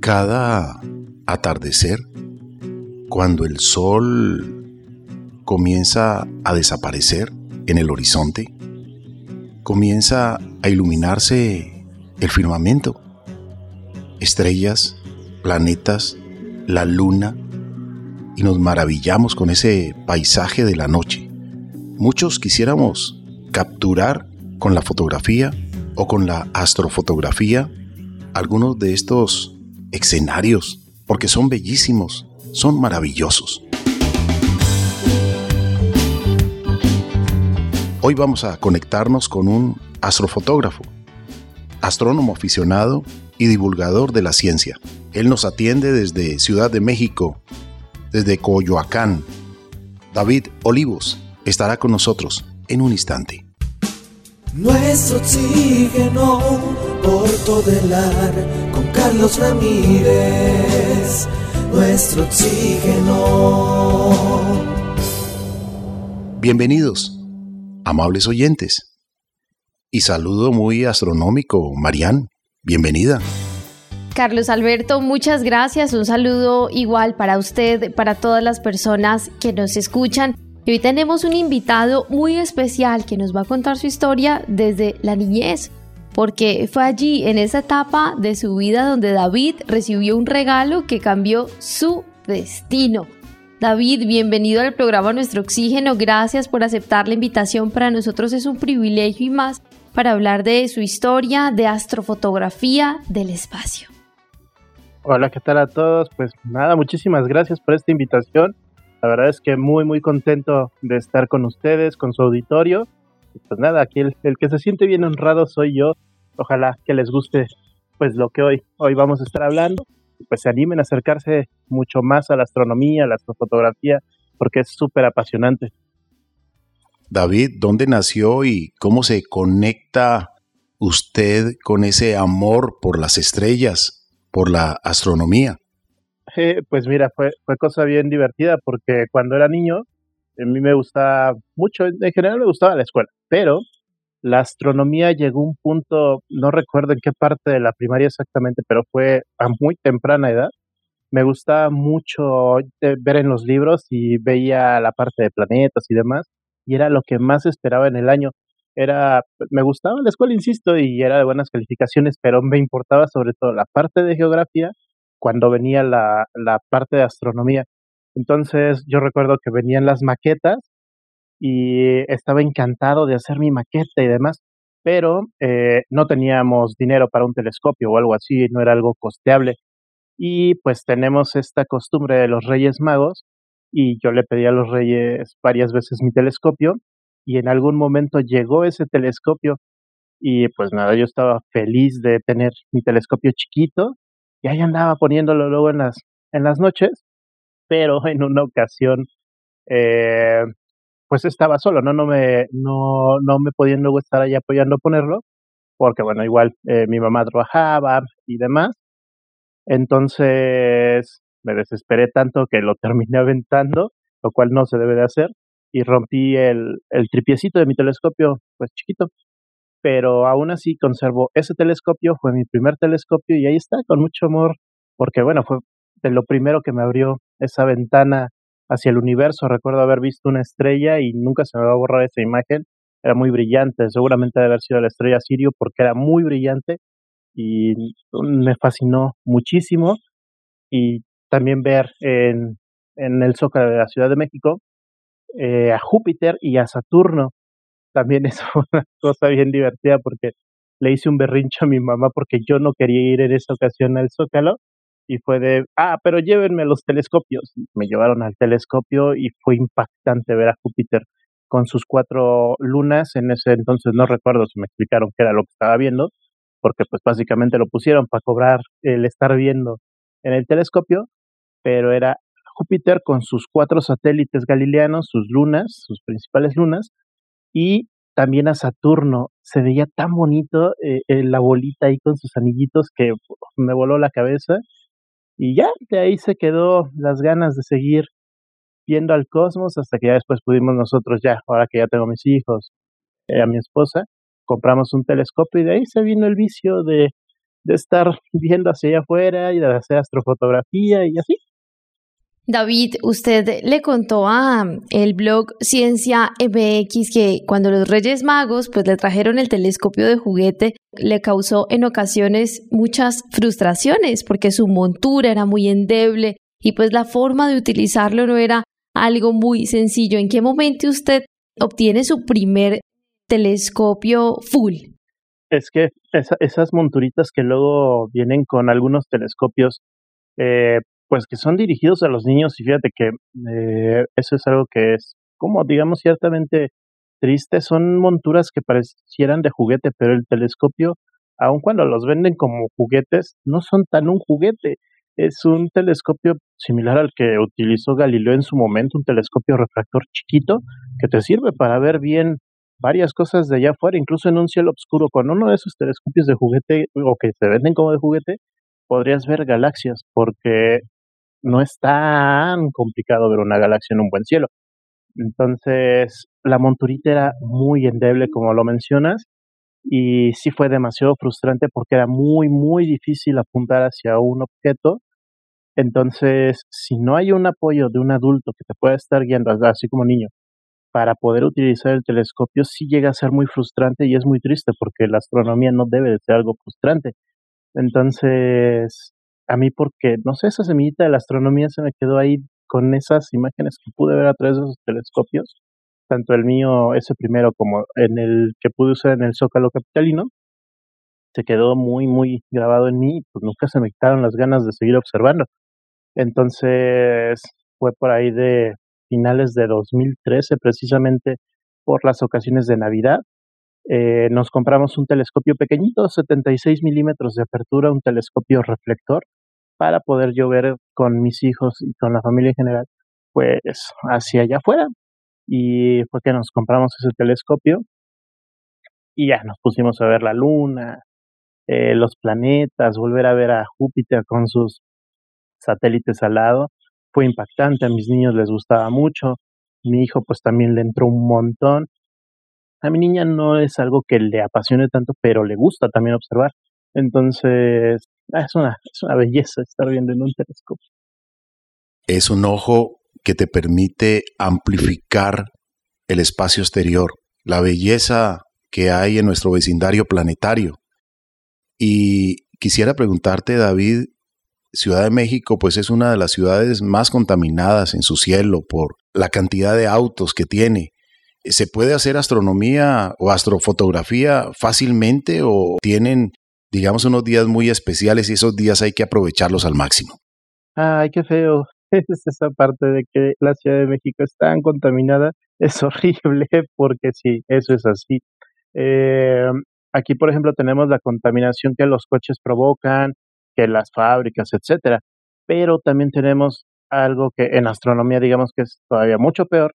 Cada atardecer, cuando el sol comienza a desaparecer en el horizonte, comienza a iluminarse el firmamento, estrellas, planetas, la luna, y nos maravillamos con ese paisaje de la noche. Muchos quisiéramos capturar con la fotografía o con la astrofotografía algunos de estos escenarios, porque son bellísimos, son maravillosos. Hoy vamos a conectarnos con un astrofotógrafo, astrónomo aficionado y divulgador de la ciencia. Él nos atiende desde Ciudad de México, desde Coyoacán. David Olivos estará con nosotros en un instante. Nuestro oxígeno por todo el ar Carlos Ramírez. Nuestro oxígeno. Bienvenidos, amables oyentes. Y saludo muy astronómico, Marian. Bienvenida. Carlos Alberto, muchas gracias. Un saludo igual para usted, para todas las personas que nos escuchan. Y hoy tenemos un invitado muy especial que nos va a contar su historia desde la niñez, porque fue allí, en esa etapa de su vida, donde David recibió un regalo que cambió su destino. David, bienvenido al programa Nuestro Oxígeno. Gracias por aceptar la invitación. Para nosotros es un privilegio y más para hablar de su historia, de astrofotografía del espacio. Hola, ¿qué tal a todos? Pues nada, muchísimas gracias por esta invitación la verdad es que muy, muy contento de estar con ustedes, con su auditorio. Pues nada, aquí el, que se siente bien honrado soy yo. Ojalá que les guste pues lo que hoy, hoy vamos a estar hablando. Pues se animen a acercarse mucho más a la astronomía, a la astrofotografía, porque es súper apasionante. David, ¿dónde nació y cómo se conecta usted con ese amor por las estrellas, por la astronomía? Eh, pues mira, fue, fue cosa bien divertida porque cuando era niño, a mí me gustaba mucho, en general me gustaba la escuela, pero la astronomía llegó a un punto, no recuerdo en qué parte de la primaria exactamente, pero fue a muy temprana edad. Me gustaba mucho ver en los libros y veía la parte de planetas y demás, y era lo que más esperaba en el año. Era, me gustaba la escuela, insisto, y era de buenas calificaciones, pero me importaba sobre todo la parte de geografía cuando venía la, la parte de astronomía. Entonces yo recuerdo que venían las maquetas y estaba encantado de hacer mi maqueta y demás, pero eh, no teníamos dinero para un telescopio o algo así, no era algo costeable. Y pues tenemos esta costumbre de los Reyes Magos y yo le pedí a los Reyes varias veces mi telescopio y en algún momento llegó ese telescopio y pues nada, yo estaba feliz de tener mi telescopio chiquito y ahí andaba poniéndolo luego en las, en las noches, pero en una ocasión, eh, pues estaba solo, ¿no? No me, no, no me podían luego estar ahí apoyando a ponerlo, porque bueno, igual eh, mi mamá trabajaba y demás. Entonces me desesperé tanto que lo terminé aventando, lo cual no se debe de hacer, y rompí el, el tripiecito de mi telescopio, pues chiquito pero aún así conservo ese telescopio, fue mi primer telescopio y ahí está, con mucho amor, porque bueno, fue de lo primero que me abrió esa ventana hacia el universo. Recuerdo haber visto una estrella y nunca se me va a borrar esa imagen. Era muy brillante, seguramente debe haber sido la estrella Sirio porque era muy brillante y me fascinó muchísimo. Y también ver en, en el Zócalo de la Ciudad de México eh, a Júpiter y a Saturno también es una cosa bien divertida porque le hice un berrincho a mi mamá porque yo no quería ir en esa ocasión al Zócalo y fue de, ah, pero llévenme los telescopios. Me llevaron al telescopio y fue impactante ver a Júpiter con sus cuatro lunas. En ese entonces no recuerdo si me explicaron qué era lo que estaba viendo, porque pues básicamente lo pusieron para cobrar el estar viendo en el telescopio, pero era Júpiter con sus cuatro satélites galileanos, sus lunas, sus principales lunas, y también a Saturno. Se veía tan bonito eh, la bolita ahí con sus anillitos que me voló la cabeza. Y ya, de ahí se quedó las ganas de seguir viendo al cosmos hasta que ya después pudimos nosotros ya, ahora que ya tengo mis hijos, eh, a mi esposa, compramos un telescopio y de ahí se vino el vicio de, de estar viendo hacia allá afuera y de hacer astrofotografía y así. David, usted le contó a el blog Ciencia MX que cuando los Reyes Magos pues le trajeron el telescopio de juguete, le causó en ocasiones muchas frustraciones porque su montura era muy endeble y pues la forma de utilizarlo no era algo muy sencillo. ¿En qué momento usted obtiene su primer telescopio full? Es que esas monturitas que luego vienen con algunos telescopios, eh, pues que son dirigidos a los niños y fíjate que eh, eso es algo que es como digamos ciertamente triste, son monturas que parecieran de juguete, pero el telescopio, aun cuando los venden como juguetes, no son tan un juguete, es un telescopio similar al que utilizó Galileo en su momento, un telescopio refractor chiquito que te sirve para ver bien varias cosas de allá afuera, incluso en un cielo oscuro, con uno de esos telescopios de juguete o que se venden como de juguete, podrías ver galaxias, porque no es tan complicado ver una galaxia en un buen cielo. Entonces, la monturita era muy endeble, como lo mencionas, y sí fue demasiado frustrante porque era muy, muy difícil apuntar hacia un objeto. Entonces, si no hay un apoyo de un adulto que te pueda estar guiando, así como niño, para poder utilizar el telescopio, sí llega a ser muy frustrante y es muy triste porque la astronomía no debe de ser algo frustrante. Entonces, a mí porque, no sé, esa semillita de la astronomía se me quedó ahí con esas imágenes que pude ver a través de esos telescopios, tanto el mío, ese primero, como en el que pude usar en el Zócalo Capitalino, se quedó muy, muy grabado en mí pues nunca se me quitaron las ganas de seguir observando. Entonces, fue por ahí de finales de 2013, precisamente por las ocasiones de Navidad, eh, nos compramos un telescopio pequeñito, 76 milímetros de apertura, un telescopio reflector, para poder yo ver con mis hijos y con la familia en general, pues hacia allá afuera. Y fue que nos compramos ese telescopio y ya nos pusimos a ver la luna, eh, los planetas, volver a ver a Júpiter con sus satélites al lado. Fue impactante, a mis niños les gustaba mucho, mi hijo pues también le entró un montón. A mi niña no es algo que le apasione tanto, pero le gusta también observar. Entonces, es una, es una belleza estar viendo en un telescopio. Es un ojo que te permite amplificar el espacio exterior, la belleza que hay en nuestro vecindario planetario. Y quisiera preguntarte, David, Ciudad de México pues es una de las ciudades más contaminadas en su cielo por la cantidad de autos que tiene. ¿Se puede hacer astronomía o astrofotografía fácilmente o tienen digamos, unos días muy especiales y esos días hay que aprovecharlos al máximo. Ay, qué feo. Es esa parte de que la Ciudad de México es tan contaminada. Es horrible porque sí, eso es así. Eh, aquí, por ejemplo, tenemos la contaminación que los coches provocan, que las fábricas, etcétera. Pero también tenemos algo que en astronomía digamos que es todavía mucho peor,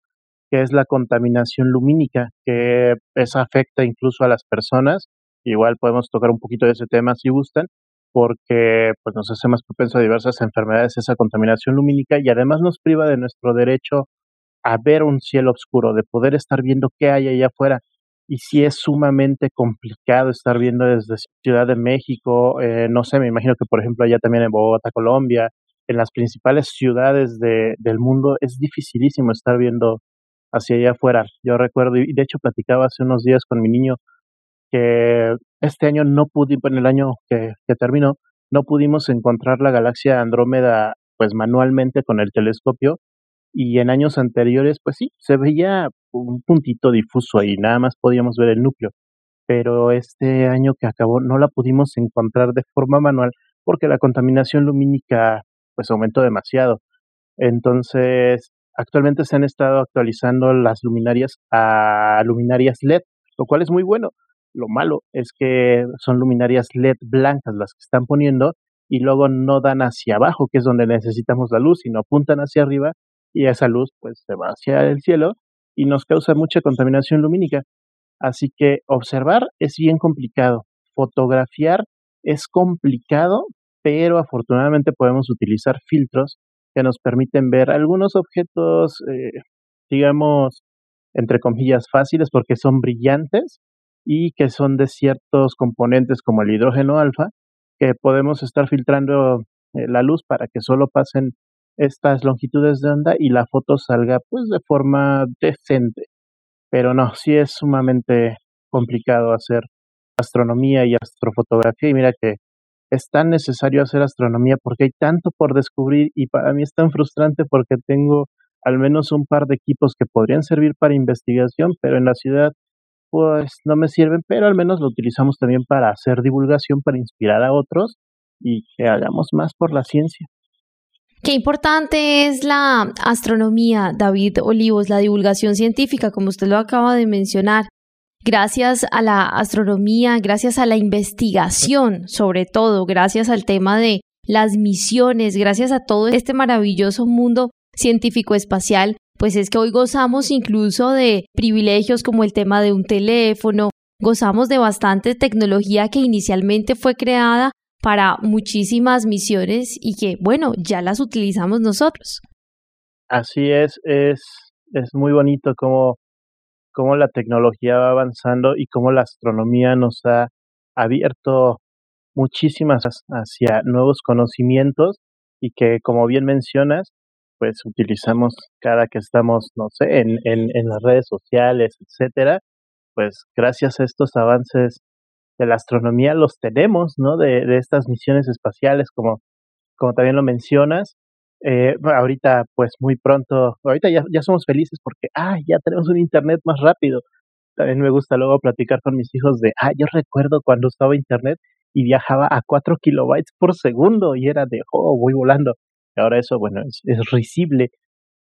que es la contaminación lumínica, que esa afecta incluso a las personas Igual podemos tocar un poquito de ese tema si gustan, porque pues, nos hace más propenso a diversas enfermedades esa contaminación lumínica y además nos priva de nuestro derecho a ver un cielo oscuro, de poder estar viendo qué hay allá afuera. Y si es sumamente complicado estar viendo desde Ciudad de México, eh, no sé, me imagino que por ejemplo allá también en Bogotá, Colombia, en las principales ciudades de, del mundo, es dificilísimo estar viendo hacia allá afuera. Yo recuerdo, y de hecho platicaba hace unos días con mi niño, que este año no pudimos, en el año que, terminó, no pudimos encontrar la galaxia Andrómeda pues manualmente con el telescopio y en años anteriores pues sí, se veía un puntito difuso ahí, nada más podíamos ver el núcleo, pero este año que acabó no la pudimos encontrar de forma manual porque la contaminación lumínica pues aumentó demasiado. Entonces, actualmente se han estado actualizando las luminarias a luminarias LED, lo cual es muy bueno lo malo es que son luminarias LED blancas las que están poniendo y luego no dan hacia abajo, que es donde necesitamos la luz, sino apuntan hacia arriba y esa luz pues se va hacia el cielo y nos causa mucha contaminación lumínica. Así que observar es bien complicado, fotografiar es complicado, pero afortunadamente podemos utilizar filtros que nos permiten ver algunos objetos, eh, digamos, entre comillas fáciles porque son brillantes y que son de ciertos componentes como el hidrógeno alfa, que podemos estar filtrando eh, la luz para que solo pasen estas longitudes de onda y la foto salga pues de forma decente. Pero no, sí es sumamente complicado hacer astronomía y astrofotografía y mira que es tan necesario hacer astronomía porque hay tanto por descubrir y para mí es tan frustrante porque tengo al menos un par de equipos que podrían servir para investigación, pero en la ciudad pues no me sirven, pero al menos lo utilizamos también para hacer divulgación, para inspirar a otros y que hagamos más por la ciencia. Qué importante es la astronomía, David Olivos, la divulgación científica, como usted lo acaba de mencionar. Gracias a la astronomía, gracias a la investigación, sobre todo, gracias al tema de las misiones, gracias a todo este maravilloso mundo científico espacial, pues es que hoy gozamos incluso de privilegios como el tema de un teléfono, gozamos de bastante tecnología que inicialmente fue creada para muchísimas misiones y que, bueno, ya las utilizamos nosotros. Así es, es, es muy bonito cómo, cómo la tecnología va avanzando y cómo la astronomía nos ha abierto muchísimas hacia nuevos conocimientos y que, como bien mencionas, pues utilizamos cada que estamos, no sé, en, en, en las redes sociales, etcétera, pues gracias a estos avances de la astronomía los tenemos, ¿no? De, de estas misiones espaciales, como, como también lo mencionas. Eh, ahorita, pues muy pronto, ahorita ya, ya somos felices porque, ah, ya tenemos un internet más rápido. También me gusta luego platicar con mis hijos de, ah, yo recuerdo cuando estaba internet y viajaba a 4 kilobytes por segundo y era de, oh, voy volando. Ahora eso, bueno, es, risible,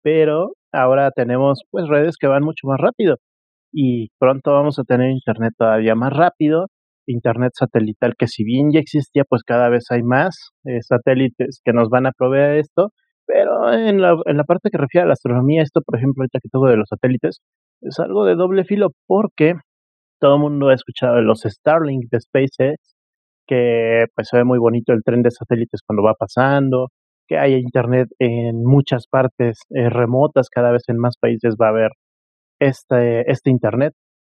pero ahora tenemos pues redes que van mucho más rápido y pronto vamos a tener internet todavía más rápido Internet satelital, que si bien ya existía, pues cada vez hay más eh, satélites que nos van a proveer esto, pero en la, en la parte que refiere a la astronomía, esto, por ejemplo, ahorita que tengo de los satélites, es algo de doble filo porque todo el mundo ha escuchado de los Starlink de SpaceX, que pues se ve muy bonito el tren de satélites cuando va pasando, que hay internet en muchas partes eh, remotas, cada vez en más países va a haber este, este internet.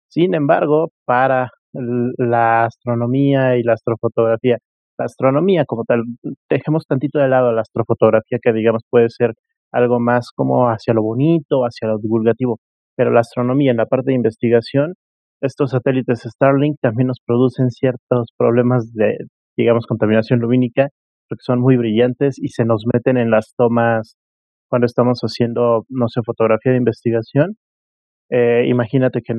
Sin embargo, para la astronomía y la astrofotografía. La astronomía como tal, dejemos tantito de lado la astrofotografía que digamos puede ser algo más como hacia lo bonito, hacia lo divulgativo, pero la astronomía en la parte de investigación, estos satélites Starlink también nos producen ciertos problemas de, digamos, contaminación lumínica, porque son muy brillantes y se nos meten en las tomas cuando estamos haciendo, no sé, fotografía de investigación. Eh, imagínate que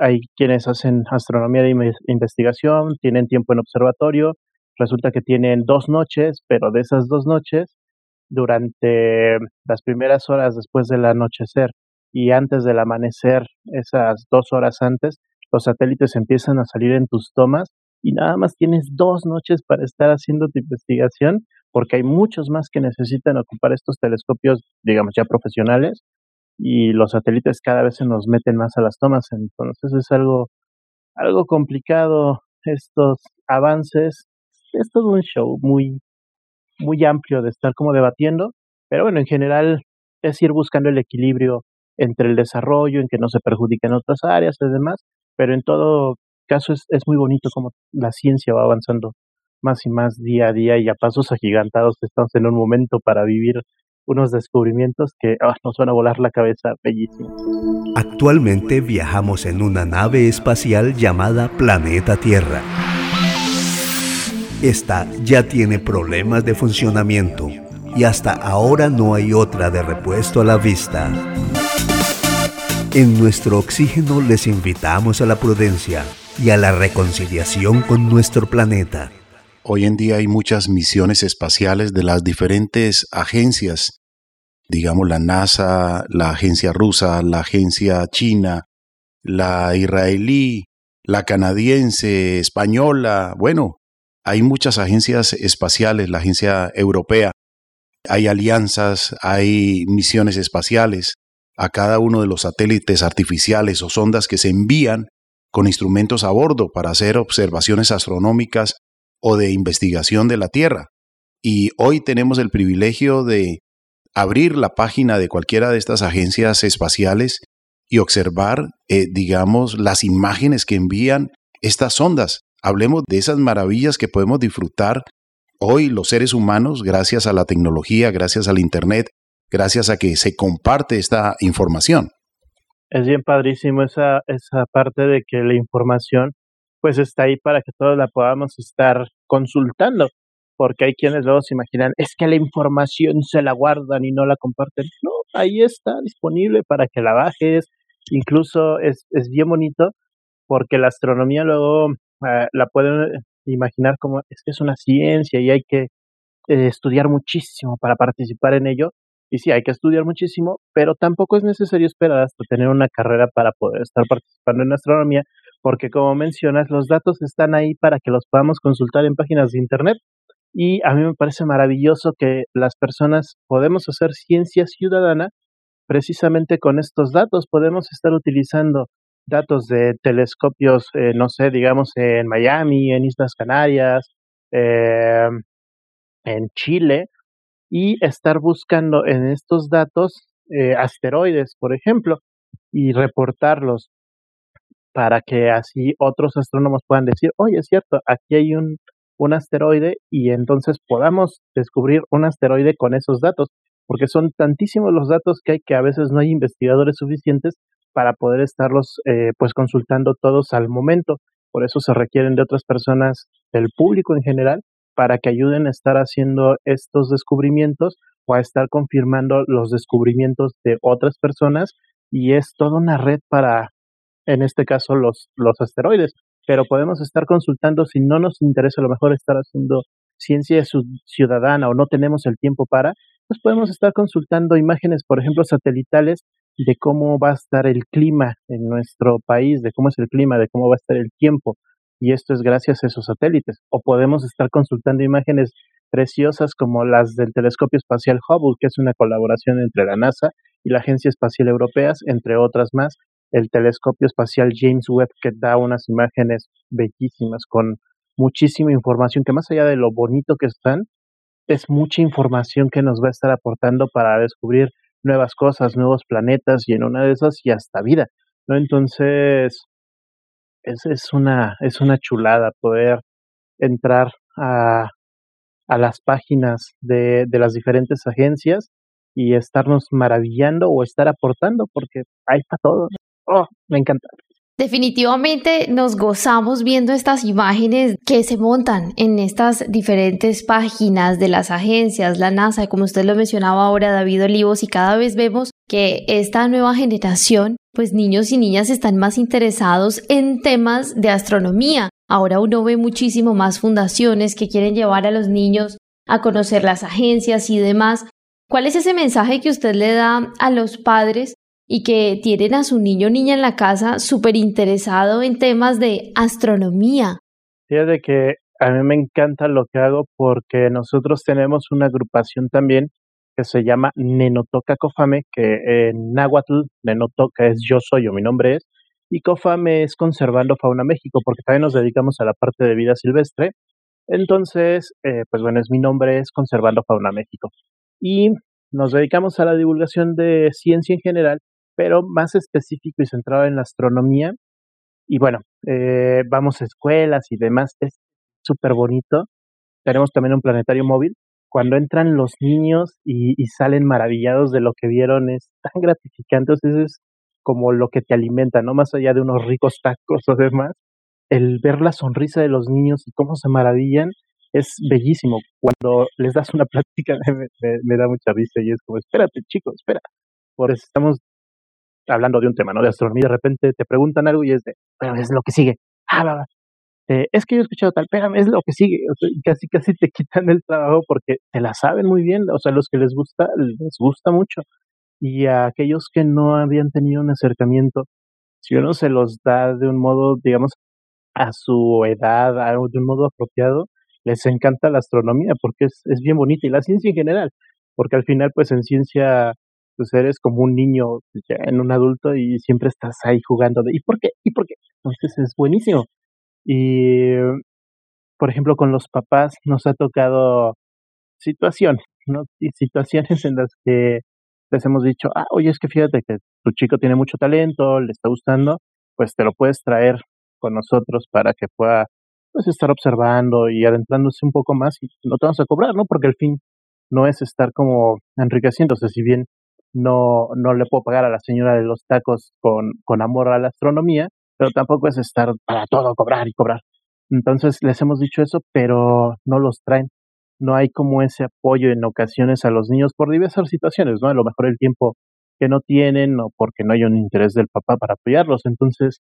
hay quienes hacen astronomía de investigación, tienen tiempo en observatorio, resulta que tienen dos noches, pero de esas dos noches, durante las primeras horas después del anochecer y antes del amanecer, esas dos horas antes, los satélites empiezan a salir en tus tomas y nada más tienes dos noches para estar haciendo tu investigación, porque hay muchos más que necesitan ocupar estos telescopios, digamos, ya profesionales, y los satélites cada vez se nos meten más a las tomas, entonces es algo, algo complicado estos avances, es todo un show muy, muy amplio de estar como debatiendo, pero bueno, en general es ir buscando el equilibrio entre el desarrollo, en que no se perjudiquen otras áreas y demás, pero en todo caso es, muy bonito como la ciencia va avanzando más y más día a día y a pasos agigantados estamos en un momento para vivir unos descubrimientos que ah, nos van a volar la cabeza bellísimo. Actualmente viajamos en una nave espacial llamada Planeta Tierra. Esta ya tiene problemas de funcionamiento y hasta ahora no hay otra de repuesto a la vista. En nuestro oxígeno les invitamos a la prudencia y a la reconciliación con nuestro planeta. Hoy en día hay muchas misiones espaciales de las diferentes agencias, digamos la NASA, la agencia rusa, la agencia china, la israelí, la canadiense, española, bueno, hay muchas agencias espaciales, la agencia europea, hay alianzas, hay misiones espaciales. A cada uno de los satélites artificiales o sondas que se envían con instrumentos a bordo para hacer observaciones astronómicas o de investigación de la Tierra. Y hoy tenemos el privilegio de abrir la página de cualquiera de estas agencias espaciales y observar, eh, digamos, las imágenes que envían estas ondas. Hablemos de esas maravillas que podemos disfrutar hoy los seres humanos, gracias a la tecnología, gracias al Internet, gracias a que se comparte esta información. Es bien padrísimo esa, esa parte de que la información pues está ahí para que todos la podamos estar consultando, porque hay quienes luego se imaginan, es que la información se la guardan y no la comparten. No, ahí está disponible para que la bajes, incluso es, es bien bonito porque la astronomía luego eh, la pueden imaginar como es que es una ciencia y hay que eh, estudiar muchísimo para participar en ello. Y sí, hay que estudiar muchísimo, pero tampoco es necesario esperar hasta tener una carrera para poder estar participando en astronomía, porque como mencionas, los datos están ahí para que los podamos consultar en páginas de Internet. Y a mí me parece maravilloso que las personas podemos hacer ciencia ciudadana precisamente con estos datos. Podemos estar utilizando datos de telescopios, eh, no sé, digamos en Miami, en Islas Canarias, eh, en Chile, y estar buscando en estos datos eh, asteroides, por ejemplo, y reportarlos para que así otros astrónomos puedan decir, oye, es cierto, aquí hay un, un asteroide y entonces podamos descubrir un asteroide con esos datos, porque son tantísimos los datos que hay que a veces no hay investigadores suficientes para poder estarlos eh, pues consultando todos al momento. Por eso se requieren de otras personas, del público en general, para que ayuden a estar haciendo estos descubrimientos o a estar confirmando los descubrimientos de otras personas y es toda una red para, en este caso, los, los asteroides. Pero podemos estar consultando si no nos interesa a lo mejor estar haciendo ciencia ciudadana o no tenemos el tiempo para, pues podemos estar consultando imágenes, por ejemplo, satelitales de cómo va a estar el clima en nuestro país, de cómo es el clima, de cómo va a estar el tiempo. Y esto es gracias a esos satélites. O podemos estar consultando imágenes preciosas como las del telescopio espacial Hubble, que es una colaboración entre la NASA y la Agencia Espacial Europea, entre otras más. El telescopio espacial James Webb, que da unas imágenes bellísimas con muchísima información, que más allá de lo bonito que están, es mucha información que nos va a estar aportando para descubrir nuevas cosas, nuevos planetas y en una de esas y hasta vida, ¿no? Entonces, es, es, una, es una chulada poder entrar a, a las páginas de, de las diferentes agencias y estarnos maravillando o estar aportando porque hay para todo. Oh, me encanta. Definitivamente nos gozamos viendo estas imágenes que se montan en estas diferentes páginas de las agencias, la NASA, como usted lo mencionaba ahora, David Olivos, y cada vez vemos que esta nueva generación, pues niños y niñas están más interesados en temas de astronomía. Ahora uno ve muchísimo más fundaciones que quieren llevar a los niños a conocer las agencias y demás. ¿Cuál es ese mensaje que usted le da a los padres y que tienen a su niño o niña en la casa súper interesado en temas de astronomía. Fíjate que a mí me encanta lo que hago porque nosotros tenemos una agrupación también que se llama Nenotoca Cofame, que en náhuatl Nenotoca es yo soy o mi nombre es, y Cofame es Conservando Fauna México, porque también nos dedicamos a la parte de vida silvestre. Entonces, eh, pues bueno, es mi nombre es Conservando Fauna México. Y nos dedicamos a la divulgación de ciencia en general pero más específico y centrado en la astronomía. Y bueno, eh, vamos a escuelas y demás, es súper bonito. Tenemos también un planetario móvil. Cuando entran los niños y, salen maravillados de lo que vieron, es tan gratificante. Entonces es como lo que te alimenta, ¿no? Más allá de unos ricos tacos o demás, el ver la sonrisa de los niños y cómo se maravillan es bellísimo. Cuando les das una plática me, me da mucha risa y es como, espérate, chicos, espera. Por eso estamos hablando de un tema, ¿no? De astronomía, de repente te preguntan algo y es de, pero es lo que sigue. Ah, va, va. Eh, es que yo he escuchado tal, espérame, es lo que sigue. Casi, casi te quitan el trabajo porque te la saben muy bien. O sea, los que les gusta, les gusta mucho. Y a aquellos que no habían tenido un acercamiento, si uno se los da de un modo, digamos, a su edad, de un modo apropiado, les encanta la astronomía porque es, es bien bonita y la ciencia en general, porque al final, pues en ciencia pues eres como un niño ya en un adulto y siempre estás ahí jugando de ¿y por qué? ¿y por qué? Entonces es buenísimo. Y por ejemplo con los papás nos ha tocado situaciones, ¿no? Y situaciones en las que les hemos dicho, ah, oye, es que fíjate que tu chico tiene mucho talento, le está gustando, pues te lo puedes traer con nosotros para que pueda pues estar observando y adentrándose un poco más y no te vamos a cobrar, ¿no? Porque el fin no es estar como enriqueciéndose, si bien no, no le puedo pagar a la señora de los tacos con, con amor a la astronomía, pero tampoco es estar para todo cobrar y cobrar. Entonces les hemos dicho eso, pero no los traen. No hay como ese apoyo en ocasiones a los niños por diversas situaciones, ¿no? A lo mejor el tiempo que no tienen o porque no hay un interés del papá para apoyarlos. Entonces,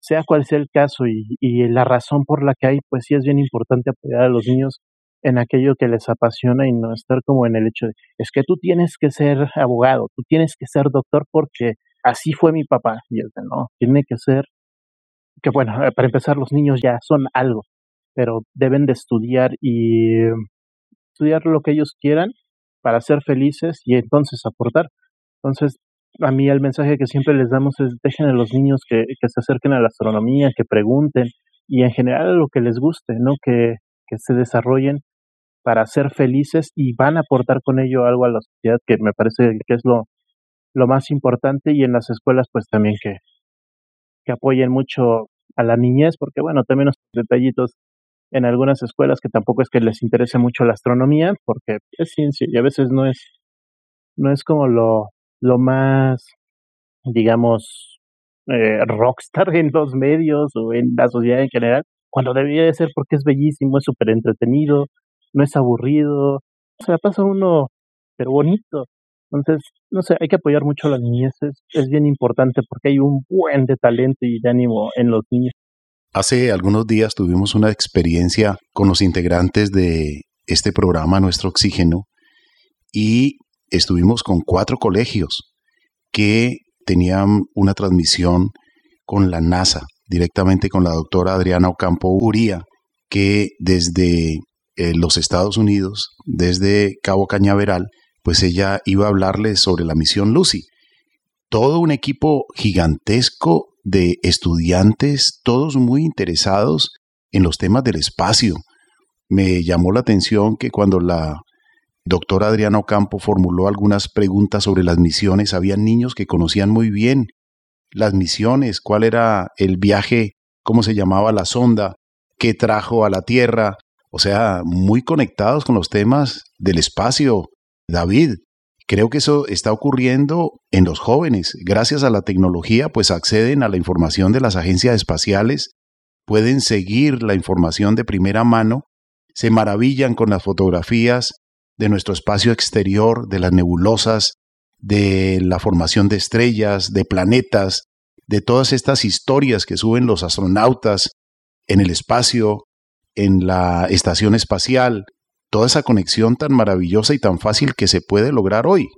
sea cual sea el caso y, y la razón por la que hay, pues sí es bien importante apoyar a los niños en aquello que les apasiona y no estar como en el hecho de, es que tú tienes que ser abogado, tú tienes que ser doctor porque así fue mi papá. Y el de, no, tiene que ser, que bueno, eh, para empezar los niños ya son algo, pero deben de estudiar y estudiar lo que ellos quieran para ser felices y entonces aportar. Entonces, a mí el mensaje que siempre les damos es dejen a los niños que, que se acerquen a la astronomía, que pregunten y en general a lo que les guste, ¿no? Que, que se desarrollen para ser felices y van a aportar con ello algo a la sociedad que me parece que es lo, más importante y en las escuelas pues también que, que apoyen mucho a la niñez porque bueno también los detallitos en algunas escuelas que tampoco es que les interese mucho la astronomía porque es ciencia y a veces no es no es como lo lo más digamos eh, rockstar en los medios o en la sociedad en general cuando debería de ser porque es bellísimo es súper entretenido no es aburrido se la pasa uno pero bonito entonces, no sé, hay que apoyar mucho a las niñez, es, bien importante porque hay un buen de talento y de ánimo en los niños. Hace algunos días tuvimos una experiencia con los integrantes de este programa, Nuestro Oxígeno, y estuvimos con cuatro colegios que tenían una transmisión con la NASA, directamente con la doctora Adriana Ocampo Uría, que desde los Estados Unidos, desde Cabo Cañaveral, pues ella iba a hablarles sobre la misión Lucy. Todo un equipo gigantesco de estudiantes, todos muy interesados en los temas del espacio. Me llamó la atención que cuando la doctora Adriana Ocampo formuló algunas preguntas sobre las misiones, había niños que conocían muy bien las misiones, cuál era el viaje, cómo se llamaba la sonda, qué trajo a la Tierra, o sea, muy conectados con los temas del espacio, David, creo que eso está ocurriendo en los jóvenes. Gracias a la tecnología, pues acceden a la información de las agencias espaciales, pueden seguir la información de primera mano, se maravillan con las fotografías de nuestro espacio exterior, de las nebulosas, de la formación de estrellas, de planetas, de todas estas historias que suben los astronautas en el espacio, en la estación espacial, toda esa conexión tan maravillosa y tan fácil que se puede lograr hoy.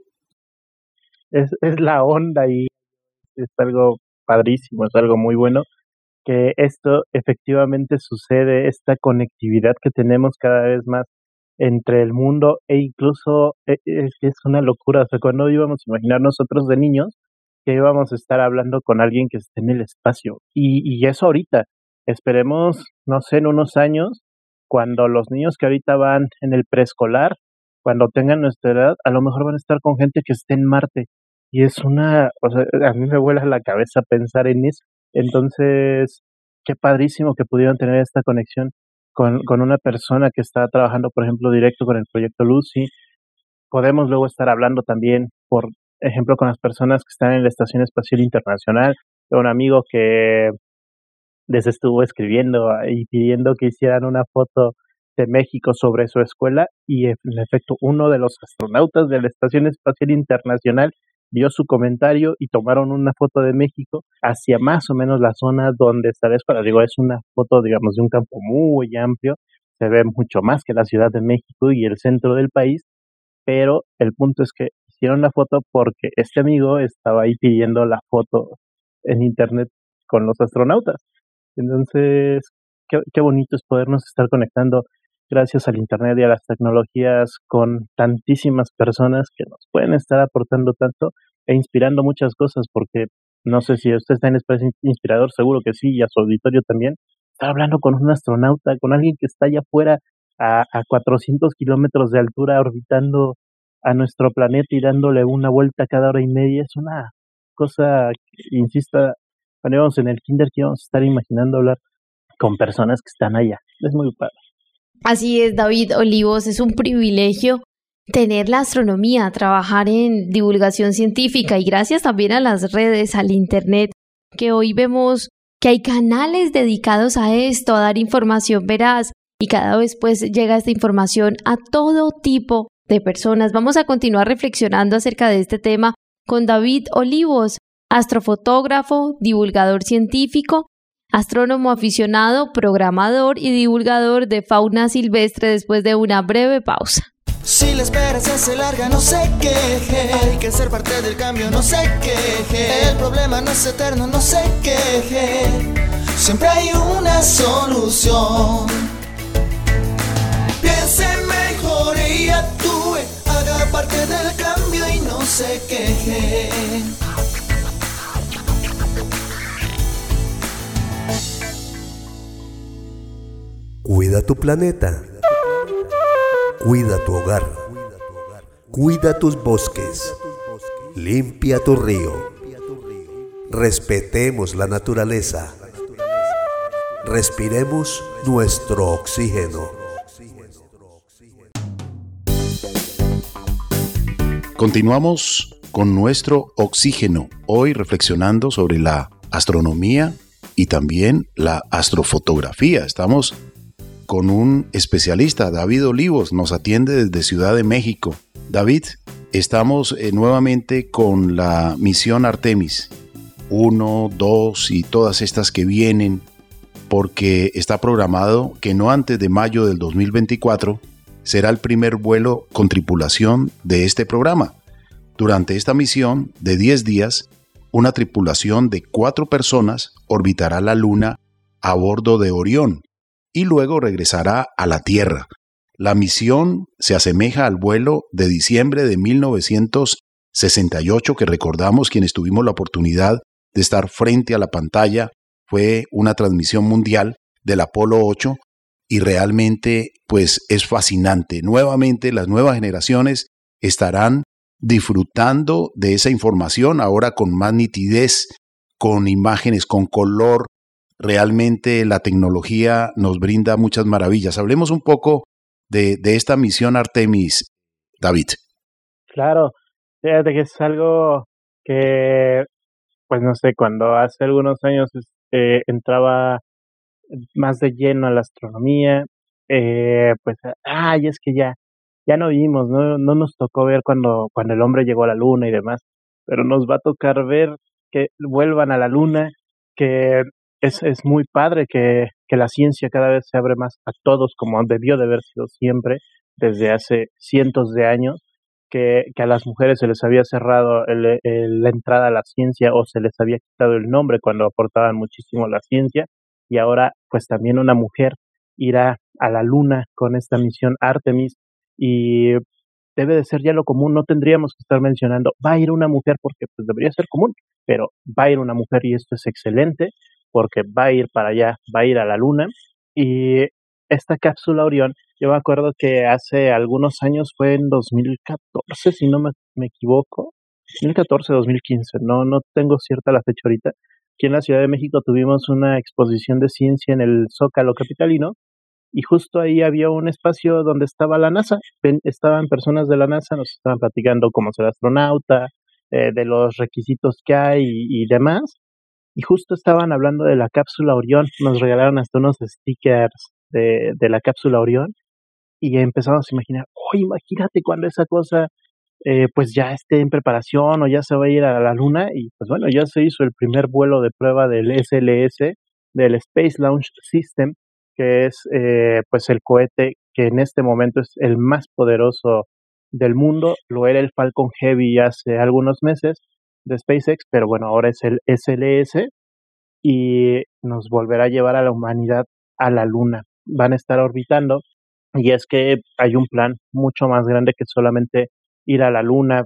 Es, es la onda y es algo padrísimo, es algo muy bueno que esto efectivamente sucede, esta conectividad que tenemos cada vez más entre el mundo e incluso e, es que es una locura, o sea, cuando íbamos a imaginar nosotros de niños que íbamos a estar hablando con alguien que esté en el espacio y, y eso ahorita, esperemos, no sé, en unos años cuando los niños que ahorita van en el preescolar, cuando tengan nuestra edad, a lo mejor van a estar con gente que esté en Marte. Y es una, o sea, a mí me vuela la cabeza pensar en eso. Entonces, qué padrísimo que pudieron tener esta conexión con, con una persona que está trabajando, por ejemplo, directo con el proyecto Lucy. Podemos luego estar hablando también, por ejemplo, con las personas que están en la Estación Espacial Internacional. un amigo que les estuvo escribiendo y pidiendo que hicieran una foto de México sobre su escuela y en efecto uno de los astronautas de la Estación Espacial Internacional vio su comentario y tomaron una foto de México hacia más o menos la zona donde está la escuela. Digo, es una foto, digamos, de un campo muy amplio, se ve mucho más que la Ciudad de México y el centro del país, pero el punto es que hicieron la foto porque este amigo estaba ahí pidiendo la foto en internet con los astronautas. Entonces, qué, qué bonito es podernos estar conectando gracias al Internet y a las tecnologías con tantísimas personas que nos pueden estar aportando tanto e inspirando muchas cosas, porque no sé si usted está en espacio inspirador, seguro que sí, y a su auditorio también. Estar hablando con un astronauta, con alguien que está allá afuera a, a 400 kilómetros de altura orbitando a nuestro planeta y dándole una vuelta cada hora y media, es una cosa, insisto, cuando en el kinder que íbamos a estar imaginando hablar con personas que están allá. Es muy padre. Así es, David Olivos, es un privilegio tener la astronomía, trabajar en divulgación científica y gracias también a las redes, al Internet, que hoy vemos que hay canales dedicados a esto, a dar información veraz y cada vez pues llega esta información a todo tipo de personas. Vamos a continuar reflexionando acerca de este tema con David Olivos, astrofotógrafo, divulgador científico, astrónomo aficionado, programador y divulgador de fauna silvestre después de una breve pausa. Si la espera se hace larga, no se queje. Hay que ser parte del cambio, no se queje. El problema no es eterno, no se queje. Siempre hay una solución. Piense mejor y actúe. Haga parte del cambio y no se queje. Cuida tu planeta. Cuida tu hogar. Cuida tus bosques. Limpia tu río. Respetemos la naturaleza. Respiremos nuestro oxígeno. Continuamos con nuestro oxígeno, hoy reflexionando sobre la astronomía y también la astrofotografía. Estamos con un especialista, David Olivos, nos atiende desde Ciudad de México. David, estamos eh, nuevamente con la misión Artemis 1, 2 y todas estas que vienen, porque está programado que no antes de mayo del 2024 será el primer vuelo con tripulación de este programa. Durante esta misión de 10 días, una tripulación de cuatro personas orbitará la Luna a bordo de Orión, y luego regresará a la Tierra. La misión se asemeja al vuelo de diciembre de 1968 que recordamos quienes tuvimos la oportunidad de estar frente a la pantalla. Fue una transmisión mundial del Apolo 8 y realmente pues es fascinante. Nuevamente las nuevas generaciones estarán disfrutando de esa información ahora con más nitidez, con imágenes, con color, realmente la tecnología nos brinda muchas maravillas. Hablemos un poco de, esta misión Artemis, David. Claro, fíjate que es algo que, pues no sé, cuando hace algunos años este, entraba más de lleno a la astronomía, eh, pues, ay, es que ya, ya no vimos, no, no nos tocó ver cuando, cuando el hombre llegó a la luna y demás, pero nos va a tocar ver que vuelvan a la luna, que es, es muy padre que, que la ciencia cada vez se abre más a todos, como debió de haber sido siempre desde hace cientos de años, que, que a las mujeres se les había cerrado el, la entrada a la ciencia o se les había quitado el nombre cuando aportaban muchísimo la ciencia, y ahora pues también una mujer irá a la luna con esta misión Artemis y debe de ser ya lo común, no tendríamos que estar mencionando, va a ir una mujer porque pues debería ser común, pero va a ir una mujer y esto es excelente porque va a ir para allá, va a ir a la luna. Y esta cápsula Orión, yo me acuerdo que hace algunos años fue en 2014, si no me, equivoco, 2014, 2015, no, no tengo cierta la fecha ahorita. Aquí en la Ciudad de México tuvimos una exposición de ciencia en el Zócalo Capitalino y justo ahí había un espacio donde estaba la NASA. Estaban personas de la NASA, nos estaban platicando cómo ser astronauta, eh, de los requisitos que hay y, demás y justo estaban hablando de la cápsula Orión, nos regalaron hasta unos stickers de, de la cápsula Orión. Y empezamos a imaginar, oh, imagínate cuando esa cosa eh, pues ya esté en preparación o ya se va a ir a la luna y pues bueno, ya se hizo el primer vuelo de prueba del SLS, del Space Launch System, que es eh, pues el cohete que en este momento es el más poderoso del mundo, lo era el Falcon Heavy hace algunos meses, de SpaceX, pero bueno, ahora es el SLS y nos volverá a llevar a la humanidad a la Luna. Van a estar orbitando y es que hay un plan mucho más grande que solamente ir a la Luna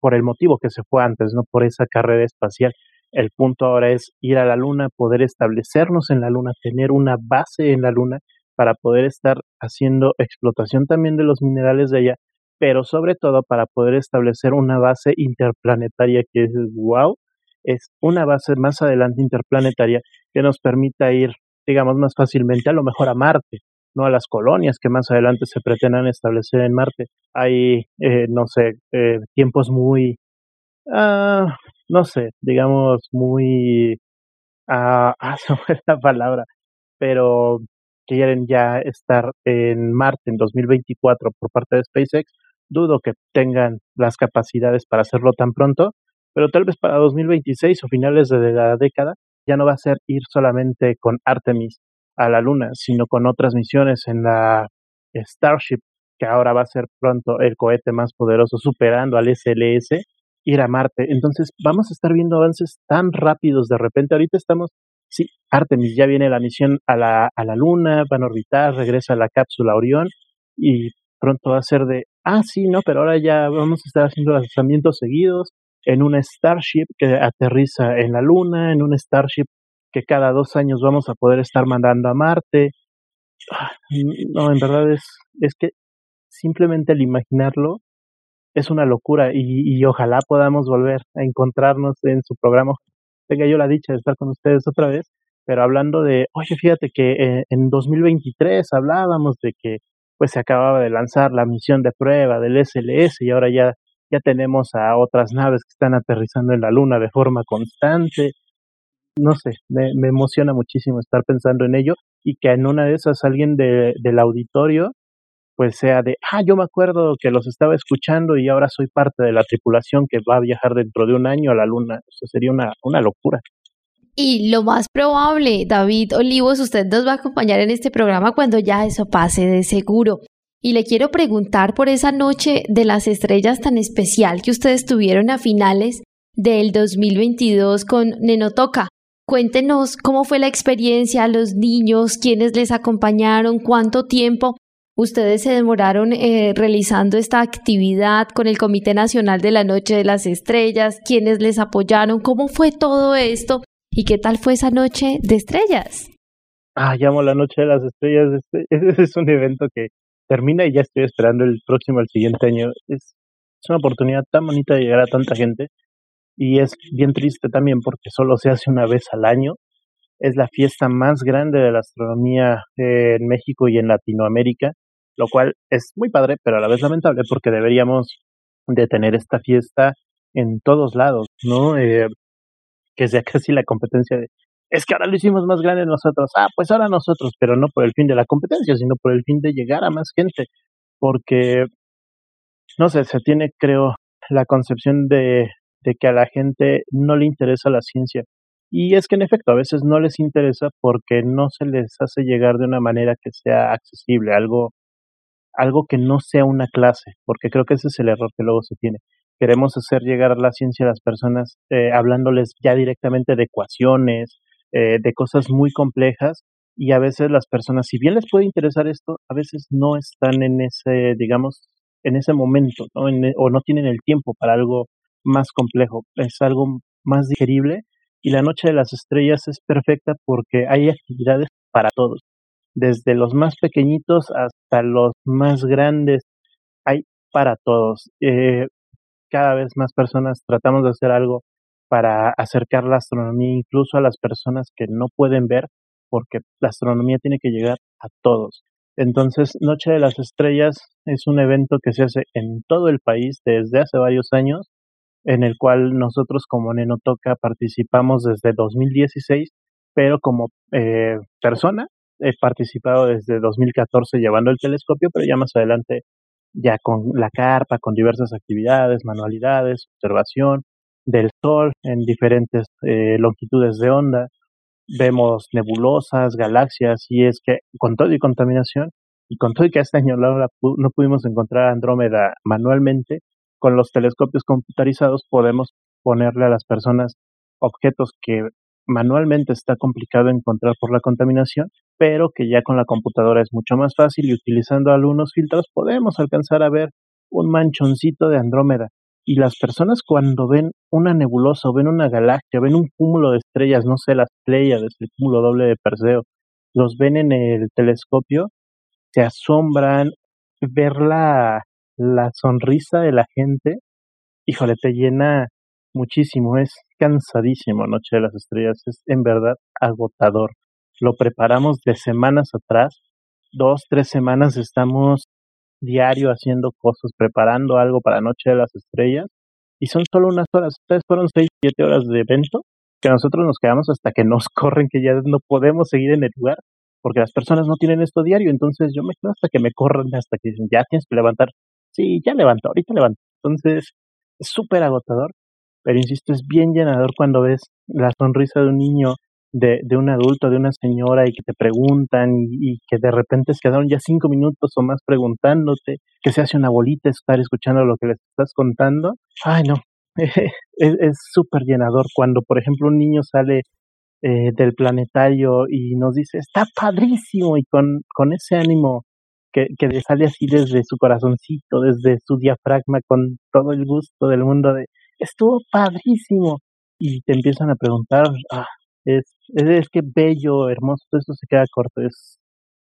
por el motivo que se fue antes, no por esa carrera espacial. El punto ahora es ir a la Luna, poder establecernos en la Luna, tener una base en la Luna para poder estar haciendo explotación también de los minerales de allá pero sobre todo para poder establecer una base interplanetaria que es wow, es una base más adelante interplanetaria que nos permita ir digamos, más fácilmente a lo mejor a Marte, no a las colonias que más adelante se pretendan establecer en Marte. Hay, eh, no sé, eh, tiempos muy, ah, no sé, digamos, muy, ah, fue la palabra, pero quieren ya estar en Marte en 2024 por parte de SpaceX, dudo que tengan las capacidades para hacerlo tan pronto, pero tal vez para 2026 o finales de la década ya no va a ser ir solamente con Artemis a la Luna, sino con otras misiones en la Starship, que ahora va a ser pronto el cohete más poderoso, superando al SLS, ir a Marte. Entonces vamos a estar viendo avances tan rápidos de repente. Ahorita estamos, sí, Artemis ya viene la misión a la, a la Luna, van a orbitar, regresa a la cápsula Orión y pronto va a ser de, ah, sí, no, pero ahora ya vamos a estar haciendo lanzamientos seguidos en una Starship que aterriza en la Luna, en una Starship que cada dos años vamos a poder estar mandando a Marte. Ah, no, en verdad es, es que simplemente el imaginarlo es una locura y, ojalá podamos volver a encontrarnos en su programa. Tenga yo la dicha de estar con ustedes otra vez, pero hablando de, oye, fíjate que eh, en 2023 hablábamos de que pues se acababa de lanzar la misión de prueba del SLS y ahora ya, ya tenemos a otras naves que están aterrizando en la Luna de forma constante. No sé, me, emociona muchísimo estar pensando en ello y que en una de esas alguien de, del auditorio pues sea de, ah, yo me acuerdo que los estaba escuchando y ahora soy parte de la tripulación que va a viajar dentro de un año a la Luna. Eso sería una, una locura. Y lo más probable, David Olivos, usted nos va a acompañar en este programa cuando ya eso pase de seguro. Y le quiero preguntar por esa noche de las estrellas tan especial que ustedes tuvieron a finales del 2022 con Nenotoca. Cuéntenos cómo fue la experiencia, los niños, quiénes les acompañaron, cuánto tiempo ustedes se demoraron eh, realizando esta actividad con el Comité Nacional de la Noche de las Estrellas, quiénes les apoyaron, cómo fue todo esto ¿Y qué tal fue esa noche de estrellas? Ah, llamo la noche de las estrellas. Este, es un evento que termina y ya estoy esperando el próximo, el siguiente año. Es, es una oportunidad tan bonita de llegar a tanta gente y es bien triste también porque solo se hace una vez al año. Es la fiesta más grande de la astronomía en México y en Latinoamérica, lo cual es muy padre, pero a la vez lamentable porque deberíamos de tener esta fiesta en todos lados, ¿no? Eh, que sea casi la competencia de, es que ahora lo hicimos más grande nosotros, ah, pues ahora nosotros, pero no por el fin de la competencia, sino por el fin de llegar a más gente, porque, no sé, se tiene, creo, la concepción de, de que a la gente no le interesa la ciencia. Y es que en efecto, a veces no les interesa porque no se les hace llegar de una manera que sea accesible, algo, algo que no sea una clase, porque creo que ese es el error que luego se tiene queremos hacer llegar la ciencia a las personas eh, hablándoles ya directamente de ecuaciones, eh, de cosas muy complejas y a veces las personas, si bien les puede interesar esto, a veces no están en ese, digamos, en ese momento, ¿no? E, o no tienen el tiempo para algo más complejo, es algo más digerible y la noche de las estrellas es perfecta porque hay actividades para todos, desde los más pequeñitos hasta los más grandes, hay para todos. Eh, cada vez más personas tratamos de hacer algo para acercar la astronomía incluso a las personas que no pueden ver, porque la astronomía tiene que llegar a todos. Entonces, Noche de las Estrellas es un evento que se hace en todo el país desde hace varios años, en el cual nosotros como Nenotoca participamos desde 2016, pero como eh, persona he participado desde 2014 llevando el telescopio, pero ya más adelante ya con la carpa, con diversas actividades, manualidades, observación del Sol en diferentes eh, longitudes de onda. Vemos nebulosas, galaxias, y es que con todo y contaminación, y con todo y que este año no pudimos encontrar Andrómeda manualmente, con los telescopios computarizados podemos ponerle a las personas objetos que manualmente está complicado encontrar por la contaminación, pero que ya con la computadora es mucho más fácil y utilizando algunos filtros podemos alcanzar a ver un manchoncito de Andrómeda. Y las personas cuando ven una nebulosa o ven una galaxia, ven un cúmulo de estrellas, no sé, las Pleiades, el cúmulo doble de Perseo, los ven en el telescopio, se asombran, ver la, la sonrisa de la gente, híjole, te llena muchísimo, es cansadísimo Noche de las Estrellas, es en verdad agotador. Lo preparamos de semanas atrás, dos, tres semanas estamos diario haciendo cosas, preparando algo para Noche de las Estrellas, y son solo unas horas, ustedes fueron seis, siete horas de evento, que nosotros nos quedamos hasta que nos corren, que ya no podemos seguir en el lugar, porque las personas no tienen esto diario, entonces yo me quedo hasta que me corren, hasta que dicen, ya tienes que levantar, sí, ya levanto, ahorita levanto, entonces es súper agotador, pero insisto, es bien llenador cuando ves la sonrisa de un niño, de, de un adulto, de una señora y que te preguntan y, que de repente se quedaron ya cinco minutos o más preguntándote, que se hace una bolita estar escuchando lo que les estás contando. Ay, no, es súper llenador cuando, por ejemplo, un niño sale eh, del planetario y nos dice, está padrísimo y con, con ese ánimo que, que le sale así desde su corazoncito, desde su diafragma, con todo el gusto del mundo de, estuvo padrísimo. Y te empiezan a preguntar, ah, es, es, que bello, hermoso, todo esto se queda corto, es,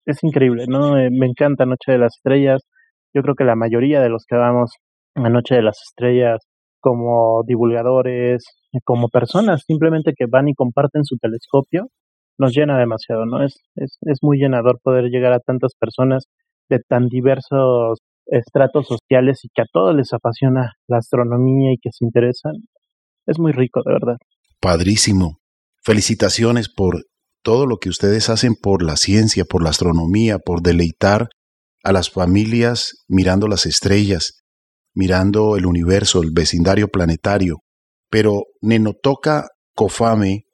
es increíble, ¿no? Me encanta Noche de las Estrellas. Yo creo que la mayoría de los que vamos a Noche de las Estrellas como divulgadores, como personas simplemente que van y comparten su telescopio, nos llena demasiado, ¿no? Es, es, es muy llenador poder llegar a tantas personas de tan diversos estratos sociales y que a todos les apasiona la astronomía y que se interesan. Es muy rico, de verdad. Padrísimo. Felicitaciones por todo lo que ustedes hacen por la ciencia, por la astronomía, por deleitar a las familias mirando las estrellas, mirando el universo, el vecindario planetario. Pero Nenotoca Cofame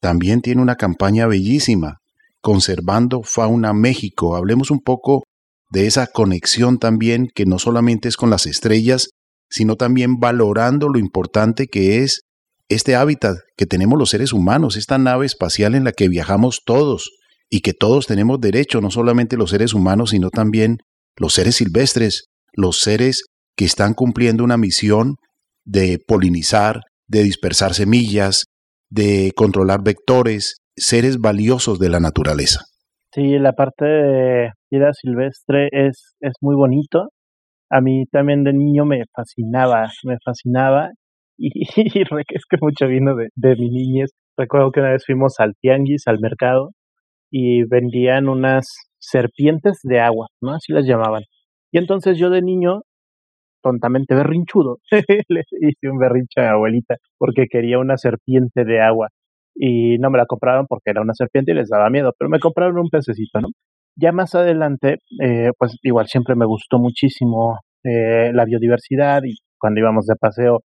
también tiene una campaña bellísima, Conservando Fauna México. Hablemos un poco de esa conexión también que no solamente es con las estrellas, sino también valorando lo importante que es este hábitat que tenemos los seres humanos, esta nave espacial en la que viajamos todos y que todos tenemos derecho, no solamente los seres humanos, sino también los seres silvestres, los seres que están cumpliendo una misión de polinizar, de dispersar semillas, de controlar vectores, seres valiosos de la naturaleza. Sí, la parte de vida silvestre es, es muy bonito. A mí también de niño me fascinaba, me fascinaba. Y, es que mucho vino de, de mi niñez. Recuerdo que una vez fuimos al tianguis, al mercado, y vendían unas serpientes de agua, ¿no? Así las llamaban. Y entonces yo de niño, tontamente berrinchudo, le hice un berrinche a mi abuelita porque quería una serpiente de agua y no me la compraron porque era una serpiente y les daba miedo, pero me compraron un pececito, ¿no? Ya más adelante, eh, pues igual siempre me gustó muchísimo eh, la biodiversidad y cuando íbamos de paseo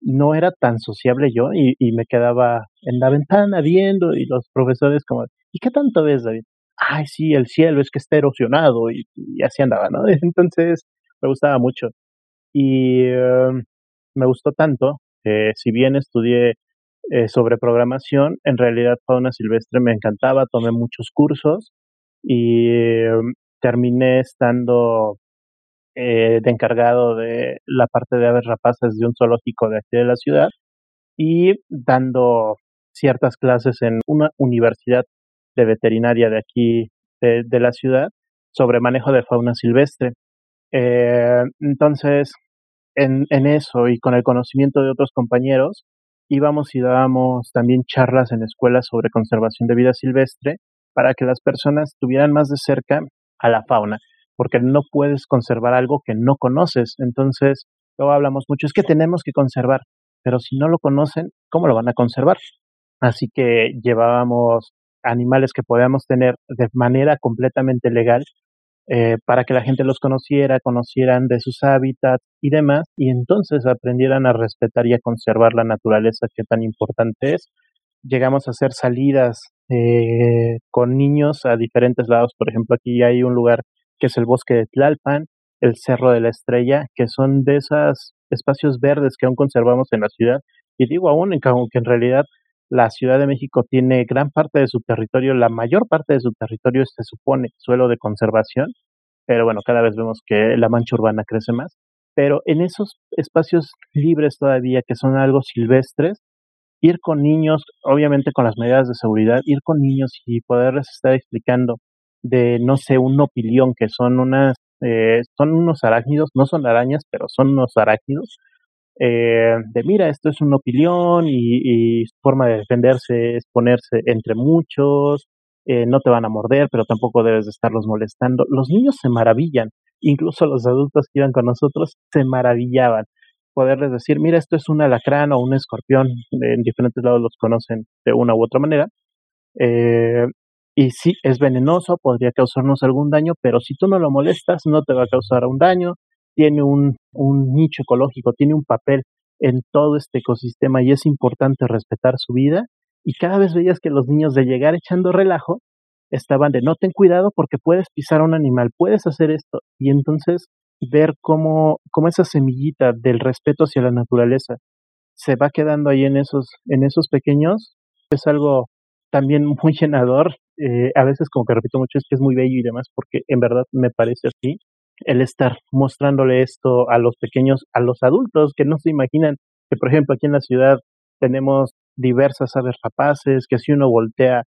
no era tan sociable yo y, y, me quedaba en la ventana viendo y los profesores como, ¿y qué tanto ves, David? Ay, sí, el cielo es que está erosionado y, así andaba, ¿no? Entonces me gustaba mucho. Y em, me gustó tanto que si bien estudié eh, sobre programación. En realidad, fauna silvestre me encantaba, tomé muchos cursos y em, terminé estando eh, de encargado de la parte de aves rapaces de un zoológico de aquí de la ciudad y dando ciertas clases en una universidad de veterinaria de aquí de, la ciudad sobre manejo de fauna silvestre. Eh, entonces, en, en, eso y con el conocimiento de otros compañeros, íbamos y dábamos también charlas en escuelas sobre conservación de vida silvestre para que las personas tuvieran más de cerca a la fauna, porque no puedes conservar algo que no conoces. Entonces, luego hablamos mucho, es que tenemos que conservar, pero si no lo conocen, ¿cómo lo van a conservar? Así que llevábamos animales que podíamos tener de manera completamente legal eh, para que la gente los conociera, conocieran de sus hábitats y demás, y entonces aprendieran a respetar y a conservar la naturaleza que tan importante es. Llegamos a hacer salidas eh, con niños a diferentes lados, por ejemplo, aquí hay un lugar que es el bosque de Tlalpan, el Cerro de la Estrella, que son de esos espacios verdes que aún conservamos en la ciudad, y digo aún, aunque en realidad la Ciudad de México tiene gran parte de su territorio, la mayor parte de su territorio se supone suelo de conservación, pero bueno, cada vez vemos que la mancha urbana crece más. Pero en esos espacios libres todavía, que son algo silvestres, ir con niños, obviamente con las medidas de seguridad, ir con niños y poderles estar explicando de, no sé, un opilión, que son unas, eh, son unos arácnidos, no son arañas, pero son unos arácnidos, eh, de mira, esto es una opinión y, y, su forma de defenderse es ponerse entre muchos eh, no te van a morder, pero tampoco debes de estarlos molestando. Los niños se maravillan, incluso los adultos que iban con nosotros se maravillaban. Poderles decir, mira, esto es un alacrán o un escorpión, en diferentes lados los conocen de una u otra manera. Eh, y sí, es venenoso, podría causarnos algún daño, pero si tú no lo molestas, no te va a causar un daño. Tiene un, un nicho ecológico, tiene un papel en todo este ecosistema y es importante respetar su vida. Y cada vez veías que los niños de llegar echando relajo estaban de no ten cuidado porque puedes pisar a un animal, puedes hacer esto. Y entonces ver cómo, cómo esa semillita del respeto hacia la naturaleza se va quedando ahí en esos, en esos pequeños, es algo también muy llenador. Eh, a veces, como que repito mucho, es que es muy bello y demás, porque en verdad me parece así el estar mostrándole esto a los pequeños, a los adultos que no se imaginan que, por ejemplo, aquí en la ciudad tenemos diversas aves rapaces, que si uno voltea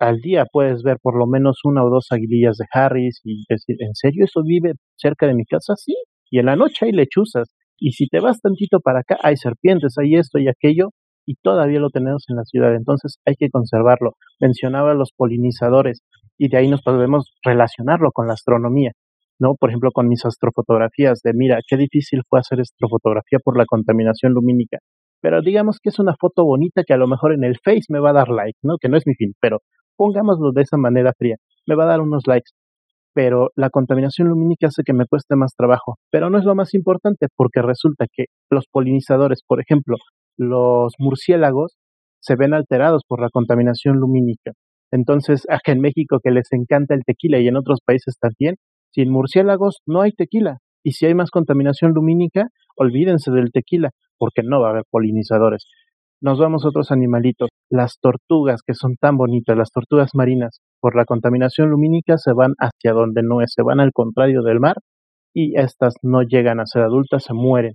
al día puedes ver por lo menos una o dos aguilillas de Harris y decir, ¿en serio eso vive cerca de mi casa? Sí, y en la noche hay lechuzas, y si te vas tantito para acá hay serpientes, hay esto y aquello, y todavía lo tenemos en la ciudad, entonces hay que conservarlo. Mencionaba los polinizadores, y de ahí nos podemos relacionarlo con la astronomía. ¿no? Por ejemplo, con mis astrofotografías de, mira, qué difícil fue hacer astrofotografía por la contaminación lumínica. Pero digamos que es una foto bonita que a lo mejor en el Face me va a dar like, ¿no? Que no es mi fin, pero pongámoslo de esa manera fría, me va a dar unos likes. Pero la contaminación lumínica hace que me cueste más trabajo. Pero no es lo más importante porque resulta que los polinizadores, por ejemplo, los murciélagos, se ven alterados por la contaminación lumínica. Entonces, acá en México que les encanta el tequila y en otros países también, sin murciélagos no hay tequila. Y si hay más contaminación lumínica, olvídense del tequila, porque no va a haber polinizadores. Nos vamos a otros animalitos. Las tortugas, que son tan bonitas, las tortugas marinas, por la contaminación lumínica se van hacia donde no es, se van al contrario del mar y estas no llegan a ser adultas, se mueren.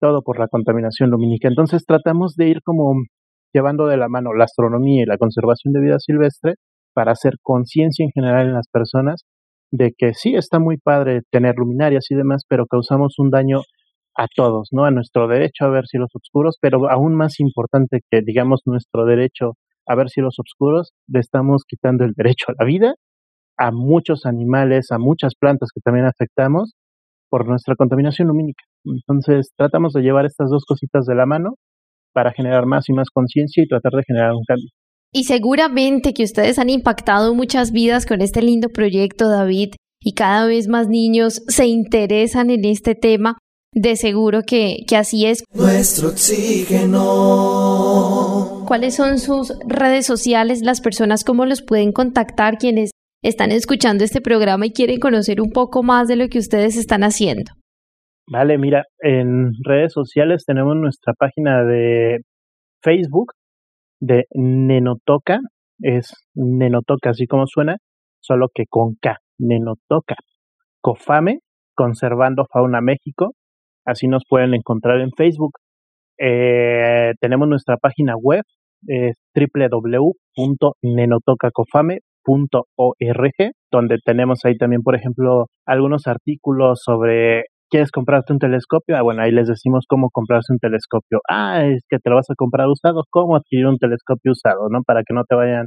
Todo por la contaminación lumínica. Entonces tratamos de ir como llevando de la mano la astronomía y la conservación de vida silvestre para hacer conciencia en general en las personas de que sí está muy padre tener luminarias y demás, pero causamos un daño a todos, ¿no? A nuestro derecho a ver cielos oscuros, pero aún más importante que, digamos, nuestro derecho a ver cielos oscuros, le estamos quitando el derecho a la vida, a muchos animales, a muchas plantas que también afectamos por nuestra contaminación lumínica. Entonces, tratamos de llevar estas dos cositas de la mano para generar más y más conciencia y tratar de generar un cambio. Y seguramente que ustedes han impactado muchas vidas con este lindo proyecto, David, y cada vez más niños se interesan en este tema. De seguro que, que así es. Nuestro oxígeno. ¿Cuáles son sus redes sociales? Las personas, ¿cómo los pueden contactar quienes están escuchando este programa y quieren conocer un poco más de lo que ustedes están haciendo? Vale, mira, en redes sociales tenemos nuestra página de Facebook, de Nenotoca, es Nenotoca, así como suena, solo que con K, Nenotoca. Cofame, Conservando Fauna México, así nos pueden encontrar en Facebook. Eh, tenemos nuestra página web, es www.nenotocacofame.org, donde tenemos ahí también, por ejemplo, algunos artículos sobre ¿Quieres comprarte un telescopio? Ah, bueno, ahí les decimos cómo comprarse un telescopio. Ah, es que te lo vas a comprar usado. ¿Cómo adquirir un telescopio usado? ¿No? Para que no te vayan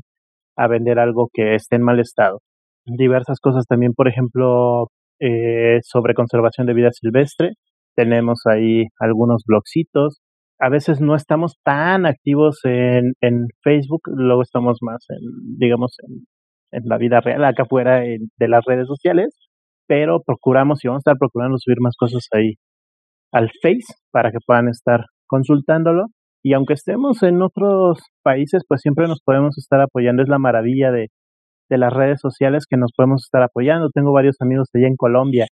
a vender algo que esté en mal estado. Diversas cosas también, por ejemplo, eh, sobre conservación de vida silvestre. Tenemos ahí algunos blogcitos. A veces no estamos tan activos en, en Facebook, luego estamos más en, digamos, en, en la vida real, acá afuera de las redes sociales pero procuramos y vamos a estar procurando subir más cosas ahí al Face para que puedan estar consultándolo. Y aunque estemos en otros países, pues siempre nos podemos estar apoyando. Es la maravilla de, de las redes sociales que nos podemos estar apoyando. Tengo varios amigos allá en Colombia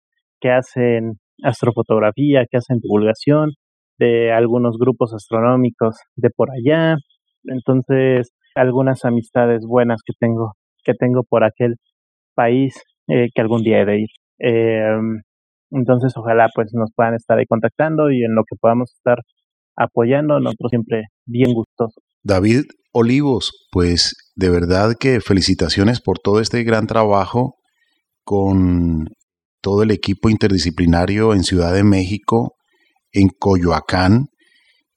que hacen astrofotografía, que hacen divulgación de algunos grupos astronómicos de por allá. Entonces, algunas amistades buenas que tengo, que tengo por aquel país eh, que algún día he de ir. Eh, entonces, ojalá pues nos puedan estar ahí contactando y en lo que podamos estar apoyando, nosotros siempre bien gustosos. David Olivos, pues de verdad que felicitaciones por todo este gran trabajo con todo el equipo interdisciplinario en Ciudad de México, en Coyoacán,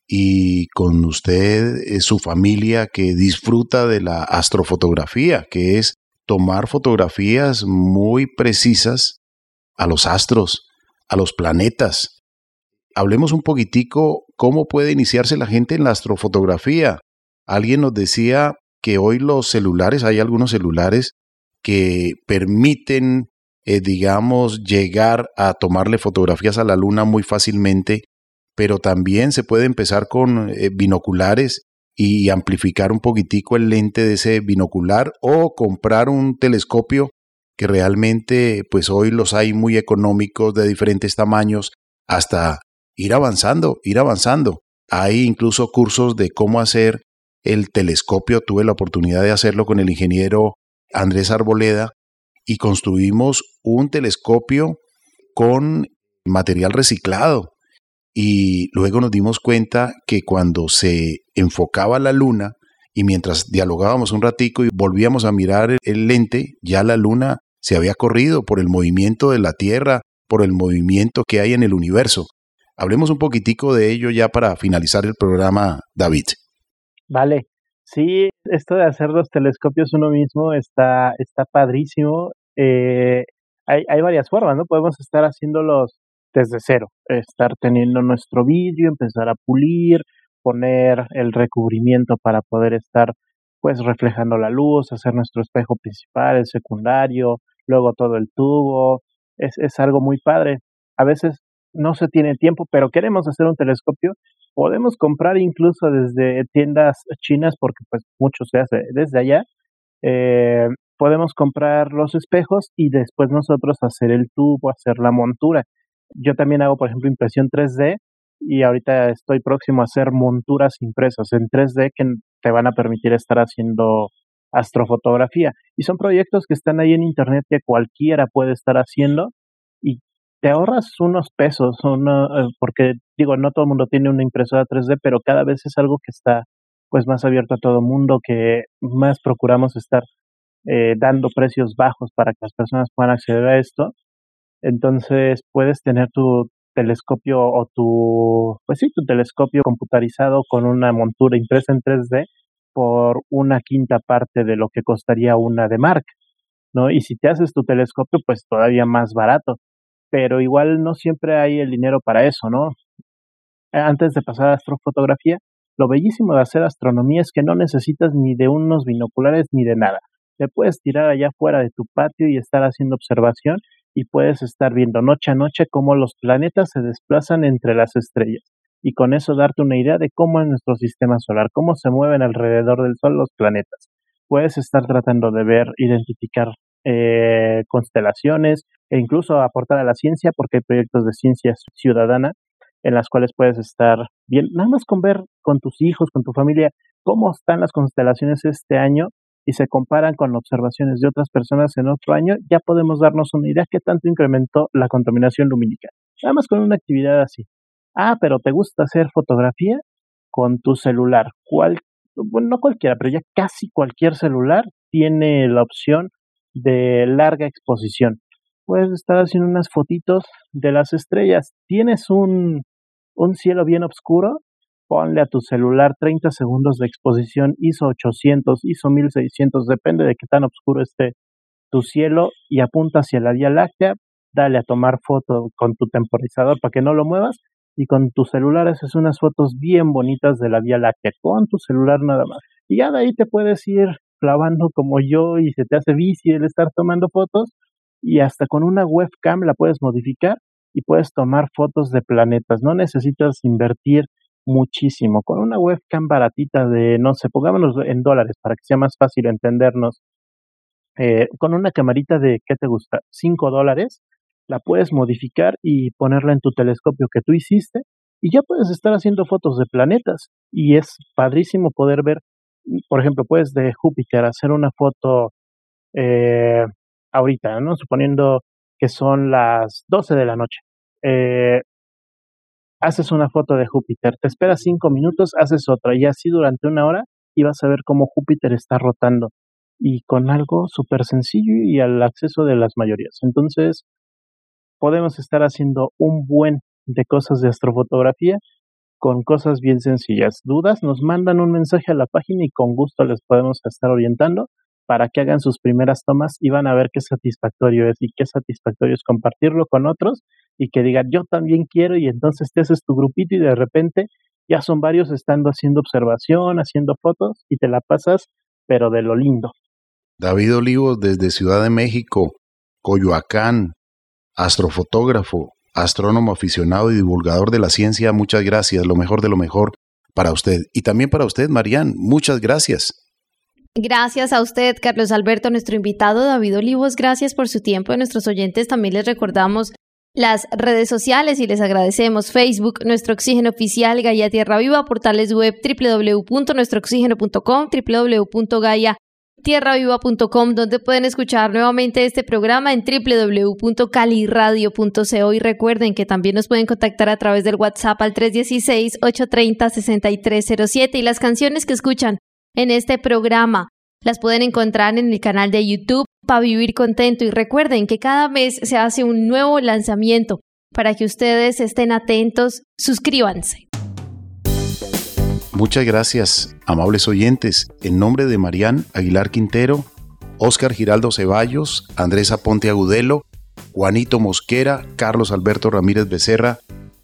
y con usted, eh, su familia que disfruta de la astrofotografía, que es tomar fotografías muy precisas a los astros, a los planetas. Hablemos un poquitico cómo puede iniciarse la gente en la astrofotografía. Alguien nos decía que hoy los celulares, hay algunos celulares que permiten, eh, digamos, llegar a tomarle fotografías a la luna muy fácilmente pero también se puede empezar con eh, binoculares y amplificar un poquitico el lente de ese binocular o comprar un telescopio que realmente pues hoy los hay muy económicos de diferentes tamaños hasta ir avanzando, ir avanzando. Hay incluso cursos de cómo hacer el telescopio. Tuve la oportunidad de hacerlo con el ingeniero Andrés Arboleda y construimos un telescopio con material reciclado y luego nos dimos cuenta que cuando se enfocaba la luna y mientras dialogábamos un ratico y volvíamos a mirar el lente, ya la luna se había corrido por el movimiento de la Tierra, por el movimiento que hay en el universo. Hablemos un poquitico de ello ya para finalizar el programa, David. Vale, sí, esto de hacer los telescopios uno mismo está, está padrísimo. Eh, hay, hay varias formas, ¿no? Podemos estar haciéndolos desde cero, estar teniendo nuestro vídeo, empezar a pulir, poner el recubrimiento para poder estar pues reflejando la luz, hacer nuestro espejo principal, el secundario, luego todo el tubo, es, es algo muy padre. A veces no se tiene tiempo, pero queremos hacer un telescopio, podemos comprar incluso desde tiendas chinas, porque pues mucho se hace desde allá, eh, podemos comprar los espejos y después nosotros hacer el tubo, hacer la montura. Yo también hago, por ejemplo, impresión 3D y ahorita estoy próximo a hacer monturas impresas en 3D que te van a permitir estar haciendo astrofotografía. Y son proyectos que están ahí en internet que cualquiera puede estar haciendo y te ahorras unos pesos, eh, porque digo, no todo el mundo tiene una impresora 3D, pero cada vez es algo que está pues más abierto a todo el mundo, que más procuramos estar eh, dando precios bajos para que las personas puedan acceder a esto entonces puedes tener tu telescopio o tu, pues sí, tu telescopio computarizado con una montura impresa en 3D por una quinta parte de lo que costaría una de marca, ¿no? Y si te haces tu telescopio, pues todavía más barato, pero igual no siempre hay el dinero para eso, ¿no? Antes de pasar a astrofotografía, lo bellísimo de hacer astronomía es que no necesitas ni de unos binoculares ni de nada. Te puedes tirar allá fuera de tu patio y estar haciendo observación y puedes estar viendo noche a noche cómo los planetas se desplazan entre las estrellas y con eso darte una idea de cómo es nuestro sistema solar, cómo se mueven alrededor del Sol los planetas. Puedes estar tratando de ver, identificar eh, constelaciones e incluso aportar a la ciencia porque hay proyectos de ciencia ciudadana en las cuales puedes estar bien, nada más con ver con tus hijos, con tu familia, cómo están las constelaciones este año y se comparan con observaciones de otras personas en otro año, ya podemos darnos una idea qué tanto incrementó la contaminación lumínica. Nada más con una actividad así. Ah, pero ¿te gusta hacer fotografía? Con tu celular. ¿Cuál? Bueno, no cualquiera, pero ya casi cualquier celular tiene la opción de larga exposición. Puedes estar haciendo unas fotitos de las estrellas. Tienes un, un cielo bien oscuro, ponle a tu celular 30 segundos de exposición ISO 800, ISO 1600, depende de qué tan oscuro esté tu cielo y apunta hacia la Vía Láctea, dale a tomar foto con tu temporizador para que no lo muevas y con tu celular haces unas fotos bien bonitas de la Vía Láctea, con tu celular nada más. Y ya de ahí te puedes ir clavando como yo y se te hace bici el estar tomando fotos y hasta con una webcam la puedes modificar y puedes tomar fotos de planetas. No necesitas invertir muchísimo. Con una webcam baratita de, no sé, pongámonos en dólares para que sea más fácil entendernos. Eh, con una camarita de, ¿qué te gusta? 5 dólares, la puedes modificar y ponerla en tu telescopio que tú hiciste y ya puedes estar haciendo fotos de planetas. Y es padrísimo poder ver, por ejemplo, puedes de Júpiter hacer una foto eh, ahorita, ¿no? Suponiendo que son las 12 de la noche. Eh, haces una foto de Júpiter, te esperas cinco minutos, haces otra y así durante una hora y vas a ver cómo Júpiter está rotando y con algo súper sencillo y al acceso de las mayorías. Entonces, podemos estar haciendo un buen de cosas de astrofotografía con cosas bien sencillas. Dudas, nos mandan un mensaje a la página y con gusto les podemos estar orientando para que hagan sus primeras tomas y van a ver qué satisfactorio es y qué satisfactorio es compartirlo con otros y que digan yo también quiero y entonces te haces tu grupito y de repente ya son varios estando haciendo observación, haciendo fotos y te la pasas pero de lo lindo. David Olivos desde Ciudad de México, Coyoacán, astrofotógrafo, astrónomo aficionado y divulgador de la ciencia, muchas gracias, lo mejor de lo mejor para usted. Y también para usted, Marían, muchas gracias. Gracias a usted, Carlos Alberto, nuestro invitado David Olivos. Gracias por su tiempo. A nuestros oyentes también les recordamos las redes sociales y les agradecemos Facebook, Nuestro Oxígeno Oficial, Gaia Tierra Viva, portales web www.nuestrooxígeno.com, www.gaiatierraviva.com, donde pueden escuchar nuevamente este programa en www.caliradio.co y recuerden que también nos pueden contactar a través del WhatsApp al 316-830-6307 y las canciones que escuchan en este programa. Las pueden encontrar en el canal de YouTube para vivir contento y recuerden que cada mes se hace un nuevo lanzamiento para que ustedes estén atentos. Suscríbanse. Muchas gracias, amables oyentes. En nombre de Marían Aguilar Quintero, Óscar Giraldo Ceballos, Andrés Aponte Agudelo, Juanito Mosquera, Carlos Alberto Ramírez Becerra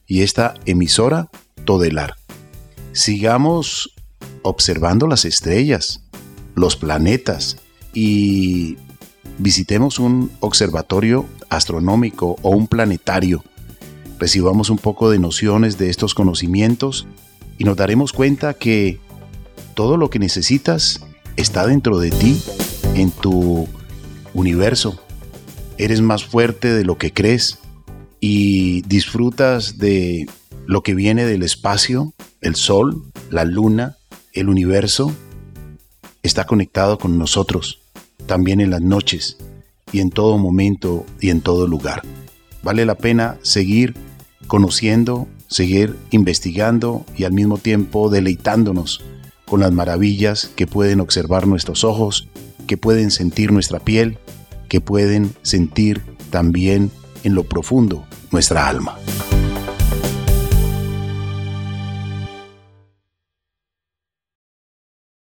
y esta emisora Todelar. Sigamos observando las estrellas, los planetas y visitemos un observatorio astronómico o un planetario. Recibamos un poco de nociones de estos conocimientos y nos daremos cuenta que todo lo que necesitas está dentro de ti, en tu universo. Eres más fuerte de lo que crees y disfrutas de lo que viene del espacio, el sol, la luna, el universo está conectado con nosotros, también en las noches y en todo momento y en todo lugar. Vale la pena seguir conociendo, seguir investigando y al mismo tiempo deleitándonos con las maravillas que pueden observar nuestros ojos, que pueden sentir nuestra piel, que pueden sentir también en lo profundo nuestra alma.